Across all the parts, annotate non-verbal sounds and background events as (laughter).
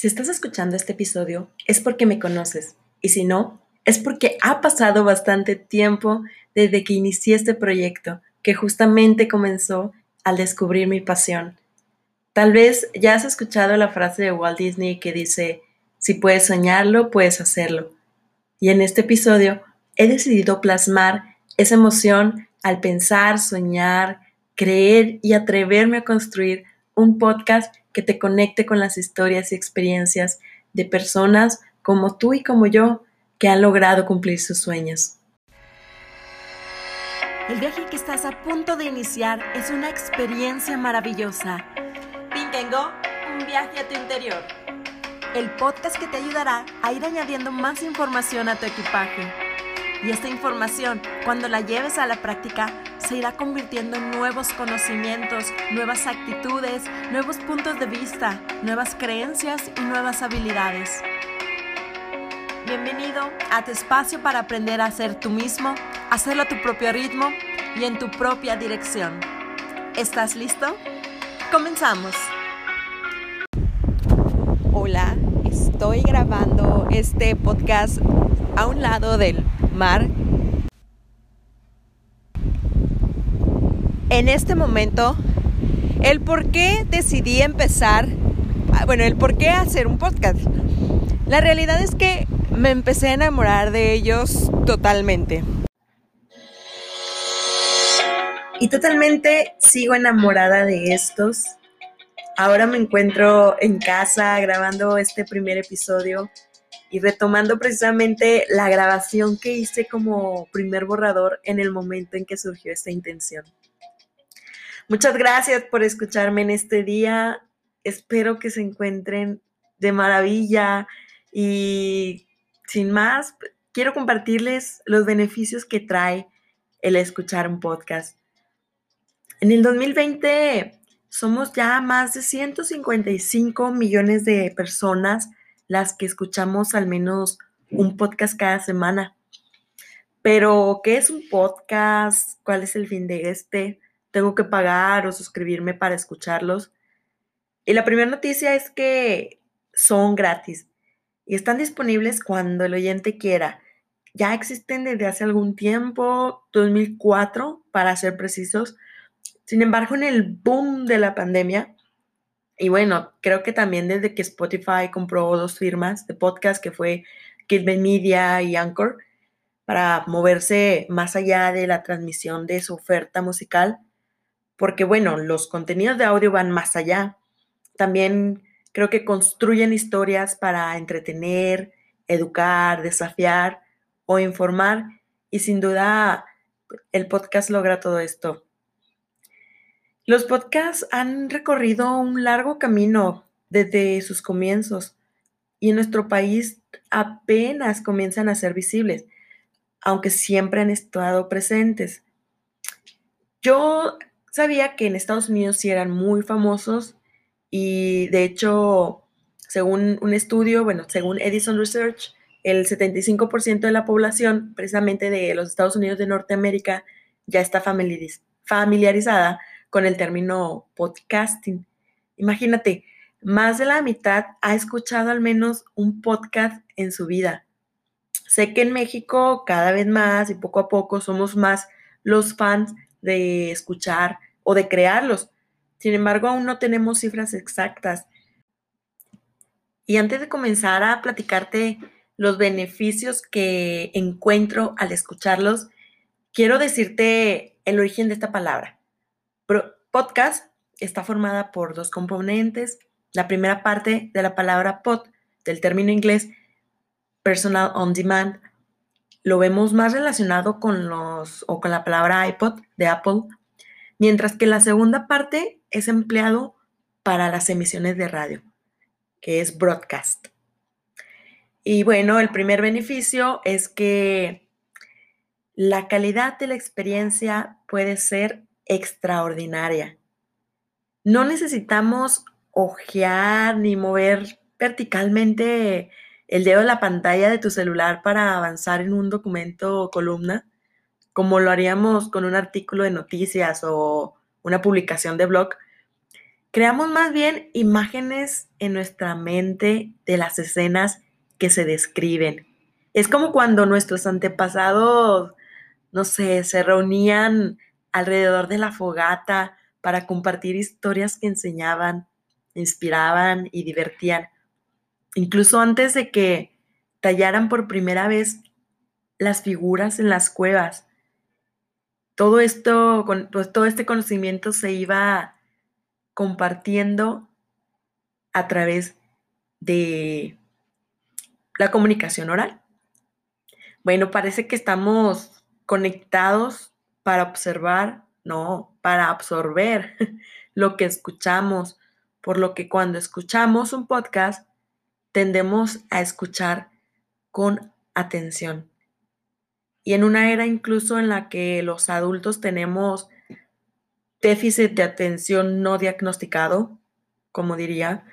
Si estás escuchando este episodio es porque me conoces y si no, es porque ha pasado bastante tiempo desde que inicié este proyecto que justamente comenzó al descubrir mi pasión. Tal vez ya has escuchado la frase de Walt Disney que dice, si puedes soñarlo, puedes hacerlo. Y en este episodio he decidido plasmar esa emoción al pensar, soñar, creer y atreverme a construir un podcast que te conecte con las historias y experiencias de personas como tú y como yo que han logrado cumplir sus sueños. El viaje que estás a punto de iniciar es una experiencia maravillosa. Pintengo, un viaje a tu interior. El podcast que te ayudará a ir añadiendo más información a tu equipaje. Y esta información, cuando la lleves a la práctica, se irá convirtiendo en nuevos conocimientos, nuevas actitudes, nuevos puntos de vista, nuevas creencias y nuevas habilidades. Bienvenido a tu espacio para aprender a ser tú mismo, hacerlo a tu propio ritmo y en tu propia dirección. ¿Estás listo? Comenzamos. Hola, estoy grabando este podcast a un lado del mar en este momento el por qué decidí empezar, ah, bueno, el por qué hacer un podcast. La realidad es que me empecé a enamorar de ellos totalmente. Y totalmente sigo enamorada de estos. Ahora me encuentro en casa grabando este primer episodio y retomando precisamente la grabación que hice como primer borrador en el momento en que surgió esta intención. Muchas gracias por escucharme en este día. Espero que se encuentren de maravilla y sin más, quiero compartirles los beneficios que trae el escuchar un podcast. En el 2020 somos ya más de 155 millones de personas las que escuchamos al menos un podcast cada semana. Pero, ¿qué es un podcast? ¿Cuál es el fin de este? Tengo que pagar o suscribirme para escucharlos. Y la primera noticia es que son gratis y están disponibles cuando el oyente quiera. Ya existen desde hace algún tiempo, 2004 para ser precisos. Sin embargo, en el boom de la pandemia, y bueno, creo que también desde que Spotify compró dos firmas de podcast, que fue Kidman Media y Anchor, para moverse más allá de la transmisión de su oferta musical, porque bueno, los contenidos de audio van más allá. También creo que construyen historias para entretener, educar, desafiar o informar y sin duda el podcast logra todo esto. Los podcasts han recorrido un largo camino desde sus comienzos y en nuestro país apenas comienzan a ser visibles, aunque siempre han estado presentes. Yo sabía que en Estados Unidos sí eran muy famosos y de hecho, según un estudio, bueno, según Edison Research, el 75% de la población precisamente de los Estados Unidos de Norteamérica ya está familiarizada con el término podcasting. Imagínate, más de la mitad ha escuchado al menos un podcast en su vida. Sé que en México cada vez más y poco a poco somos más los fans de escuchar o de crearlos. Sin embargo, aún no tenemos cifras exactas. Y antes de comenzar a platicarte los beneficios que encuentro al escucharlos, quiero decirte el origen de esta palabra. podcast está formada por dos componentes. La primera parte de la palabra pod, del término inglés personal on demand, lo vemos más relacionado con los o con la palabra iPod de Apple mientras que la segunda parte es empleado para las emisiones de radio, que es broadcast. Y bueno, el primer beneficio es que la calidad de la experiencia puede ser extraordinaria. No necesitamos ojear ni mover verticalmente el dedo de la pantalla de tu celular para avanzar en un documento o columna como lo haríamos con un artículo de noticias o una publicación de blog, creamos más bien imágenes en nuestra mente de las escenas que se describen. Es como cuando nuestros antepasados, no sé, se reunían alrededor de la fogata para compartir historias que enseñaban, inspiraban y divertían. Incluso antes de que tallaran por primera vez las figuras en las cuevas. Todo esto, pues, todo este conocimiento se iba compartiendo a través de la comunicación oral. Bueno, parece que estamos conectados para observar, no, para absorber (laughs) lo que escuchamos, por lo que cuando escuchamos un podcast tendemos a escuchar con atención. Y en una era incluso en la que los adultos tenemos déficit de atención no diagnosticado, como diría,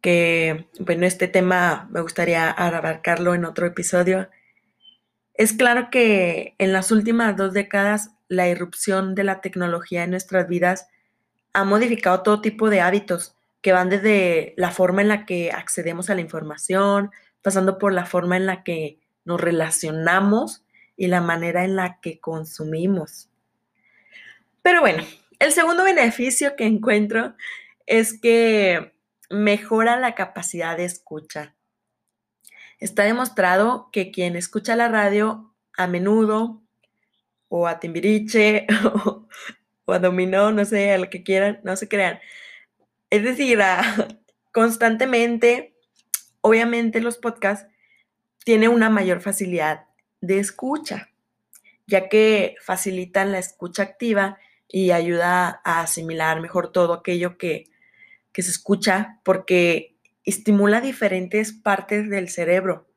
que, bueno, este tema me gustaría abarcarlo en otro episodio. Es claro que en las últimas dos décadas la irrupción de la tecnología en nuestras vidas ha modificado todo tipo de hábitos que van desde la forma en la que accedemos a la información, pasando por la forma en la que nos relacionamos y la manera en la que consumimos. Pero bueno, el segundo beneficio que encuentro es que mejora la capacidad de escucha. Está demostrado que quien escucha la radio a menudo o a Timbiriche (laughs) o, a Dominó, no sé, a lo que quieran, no se crean. Es decir, (laughs) constantemente, obviamente los podcasts tienen una mayor facilidad de escucha, ya que facilitan la escucha activa y ayuda a asimilar mejor todo aquello que, que se escucha porque estimula diferentes partes del cerebro.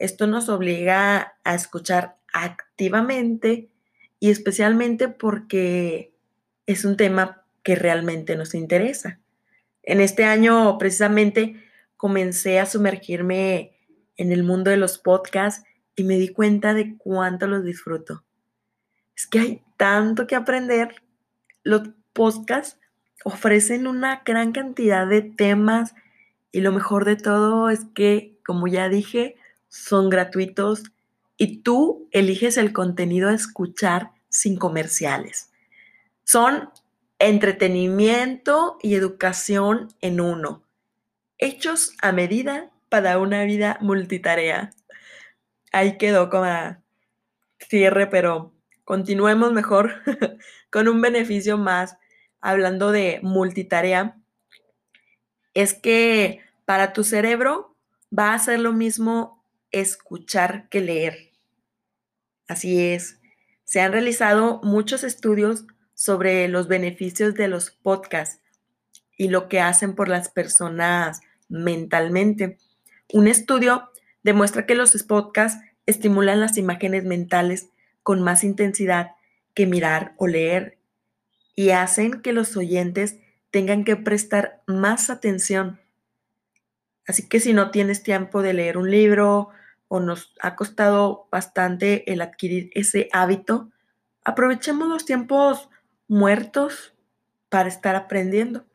Esto nos obliga a escuchar activamente y especialmente porque es un tema que realmente nos interesa. En este año precisamente comencé a sumergirme en el mundo de los podcasts y me di cuenta de cuánto los disfruto. Es que hay tanto que aprender. Los podcasts ofrecen una gran cantidad de temas y lo mejor de todo es que, como ya dije, son gratuitos y tú eliges el contenido a escuchar sin comerciales. Son entretenimiento y educación en uno, hechos a medida para una vida multitarea ahí quedó como cierre, pero continuemos mejor (laughs) con un beneficio más, hablando de multitarea, es que para tu cerebro va a ser lo mismo escuchar que leer. Así es, se han realizado muchos estudios sobre los beneficios de los podcasts y lo que hacen por las personas mentalmente. Un estudio demuestra que los podcasts estimulan las imágenes mentales con más intensidad que mirar o leer y hacen que los oyentes tengan que prestar más atención. Así que si no tienes tiempo de leer un libro o nos ha costado bastante el adquirir ese hábito, aprovechemos los tiempos muertos para estar aprendiendo.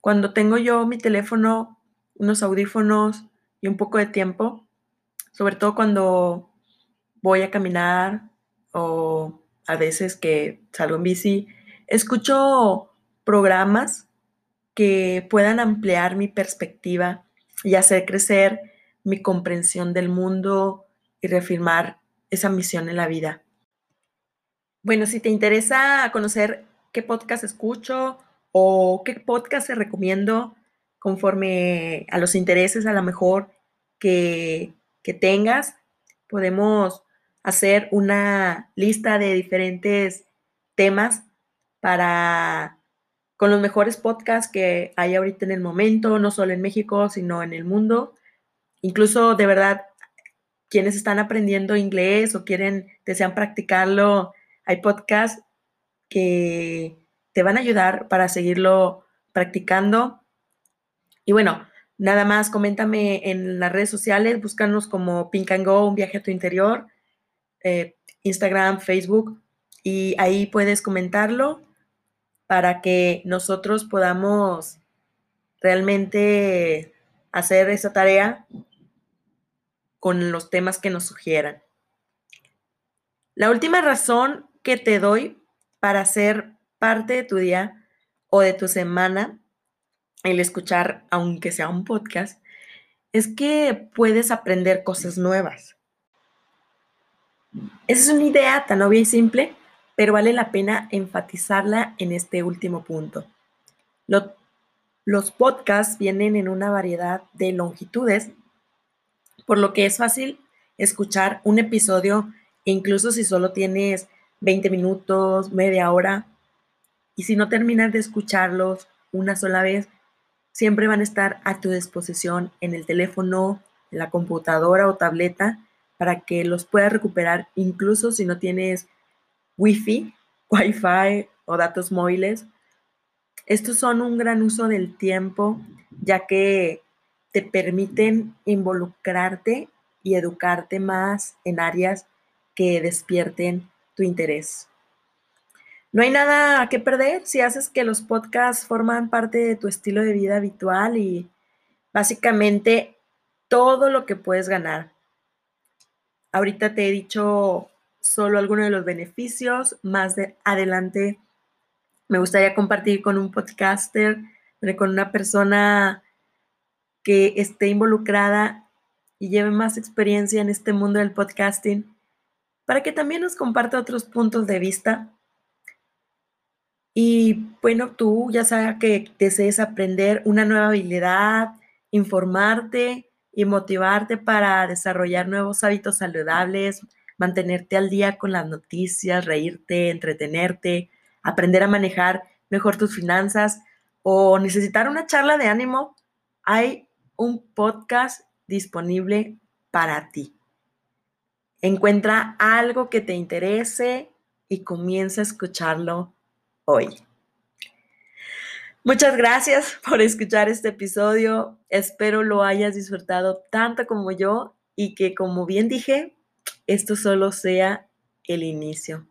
Cuando tengo yo mi teléfono, unos audífonos y un poco de tiempo, sobre todo cuando voy a caminar o a veces que salgo en bici, escucho programas que puedan ampliar mi perspectiva y hacer crecer mi comprensión del mundo y reafirmar esa misión en la vida. Bueno, si te interesa conocer qué podcast escucho o qué podcast te recomiendo conforme a los intereses a lo mejor que, que tengas, podemos hacer una lista de diferentes temas para con los mejores podcasts que hay ahorita en el momento, no solo en México, sino en el mundo. Incluso de verdad, quienes están aprendiendo inglés o quieren, desean practicarlo, hay podcasts que te van a ayudar para seguirlo practicando. Y bueno, Nada más, coméntame en las redes sociales, búscanos como Pink and Go, un viaje a tu interior, eh, Instagram, Facebook, y ahí puedes comentarlo para que nosotros podamos realmente hacer esa tarea con los temas que nos sugieran. La última razón que te doy para ser parte de tu día o de tu semana, el escuchar, aunque sea un podcast, es que puedes aprender cosas nuevas. Esa es una idea tan obvia y simple, pero vale la pena enfatizarla en este último punto. los podcasts vienen en una variedad de longitudes, por lo que es fácil escuchar un episodio, incluso si solo tienes 20 minutos, media hora, y si no terminas de escucharlos una sola vez, siempre van a estar a tu disposición en el teléfono, en la computadora o tableta para que los puedas recuperar incluso si no tienes wifi, (laughs) wifi o datos móviles. Estos son un gran uso del tiempo ya que te permiten involucrarte y educarte más en áreas que despierten tu interés. No hay nada que perder si haces que los podcasts forman parte de tu estilo de vida habitual y básicamente todo lo que puedes ganar. Ahorita te he dicho solo algunos de los beneficios, más de adelante me gustaría compartir con un podcaster, con una persona que esté involucrada y lleve más experiencia en este mundo del podcasting, para que también nos comparta otros puntos de vista y bueno, tú ya sabes que desees aprender una nueva habilidad, informarte y motivarte para desarrollar nuevos hábitos saludables, mantenerte al día con las noticias, reírte, entretenerte, aprender a manejar mejor tus finanzas o necesitar una charla de ánimo, hay un podcast disponible para ti. Encuentra algo que te interese y comienza a escucharlo hoy. Muchas gracias por escuchar este episodio. Espero lo hayas disfrutado tanto como yo y que, como bien dije, esto solo sea el inicio.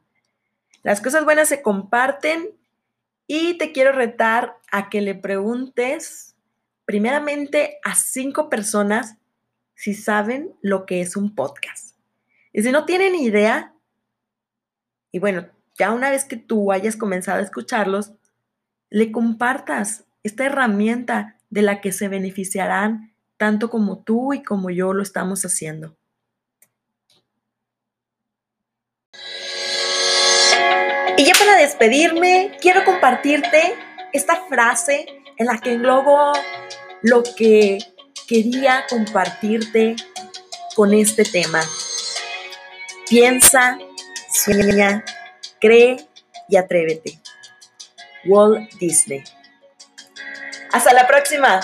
Las cosas buenas se comparten y te quiero retar a que le preguntes primeramente a cinco personas si saben lo que es un podcast. Y si no tienen idea, y bueno, ya una vez que tú hayas comenzado a escucharlos, le compartas esta herramienta de la que se beneficiarán tanto como tú y como yo lo estamos haciendo. Y ya para despedirme, quiero compartirte esta frase en la que englobo lo que quería compartirte con este tema. Piensa, sueña, Cree y atrévete. Walt Disney. Hasta la próxima.